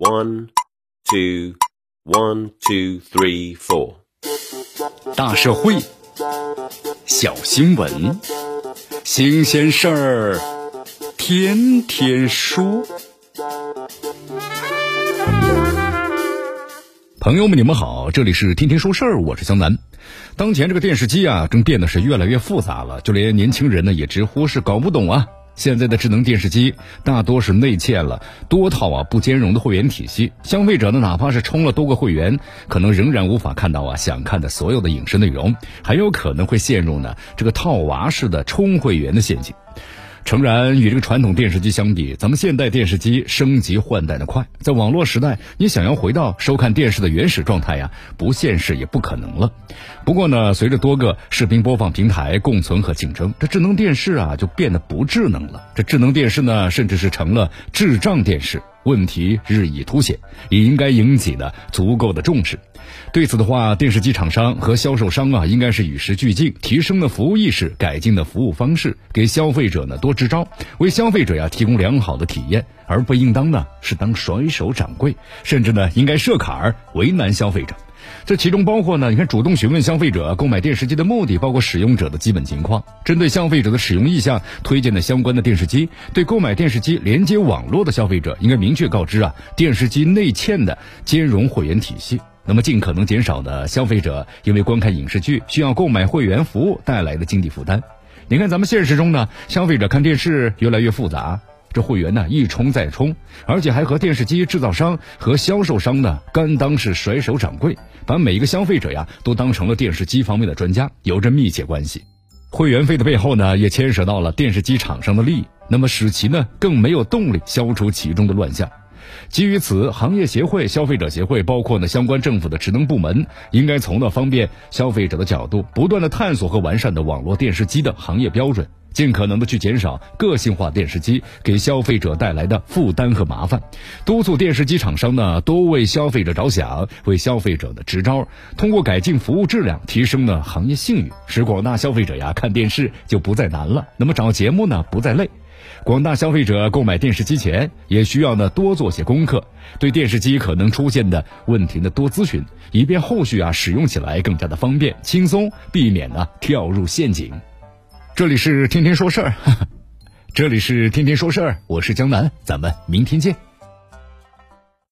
One, two, one, two, three, four。大社会，小新闻，新鲜事儿，天天说。朋友们，你们好，这里是天天说事儿，我是江南。当前这个电视机啊，正变得是越来越复杂了，就连年轻人呢也直呼是搞不懂啊。现在的智能电视机大多是内嵌了多套啊不兼容的会员体系，消费者呢哪怕是充了多个会员，可能仍然无法看到啊想看的所有的影视内容，很有可能会陷入呢这个套娃式的充会员的陷阱。诚然，与这个传统电视机相比，咱们现代电视机升级换代的快，在网络时代，你想要回到收看电视的原始状态呀，不现实也不可能了。不过呢，随着多个视频播放平台共存和竞争，这智能电视啊就变得不智能了。这智能电视呢，甚至是成了智障电视。问题日益凸显，也应该引起呢足够的重视。对此的话，电视机厂商和销售商啊，应该是与时俱进，提升的服务意识，改进的服务方式，给消费者呢多支招，为消费者呀提供良好的体验，而不应当呢是当甩手掌柜，甚至呢应该设坎儿，为难消费者。这其中包括呢，你看主动询问消费者购买电视机的目的，包括使用者的基本情况，针对消费者的使用意向，推荐的相关的电视机。对购买电视机连接网络的消费者，应该明确告知啊，电视机内嵌的兼容会员体系。那么尽可能减少呢消费者因为观看影视剧需要购买会员服务带来的经济负担。你看咱们现实中呢，消费者看电视越来越复杂。这会员呢一充再充，而且还和电视机制造商和销售商呢甘当是甩手掌柜，把每一个消费者呀都当成了电视机方面的专家，有着密切关系。会员费的背后呢也牵扯到了电视机厂商的利益，那么使其呢更没有动力消除其中的乱象。基于此，行业协会、消费者协会，包括呢相关政府的职能部门，应该从呢方便消费者的角度，不断的探索和完善的网络电视机的行业标准。尽可能的去减少个性化电视机给消费者带来的负担和麻烦，督促电视机厂商呢多为消费者着想，为消费者的支招，通过改进服务质量，提升呢行业信誉，使广大消费者呀看电视就不再难了。那么找节目呢不再累，广大消费者购买电视机前也需要呢多做些功课，对电视机可能出现的问题呢多咨询，以便后续啊使用起来更加的方便轻松，避免呢跳入陷阱。这里是天天说事儿，这里是天天说事儿，我是江南，咱们明天见。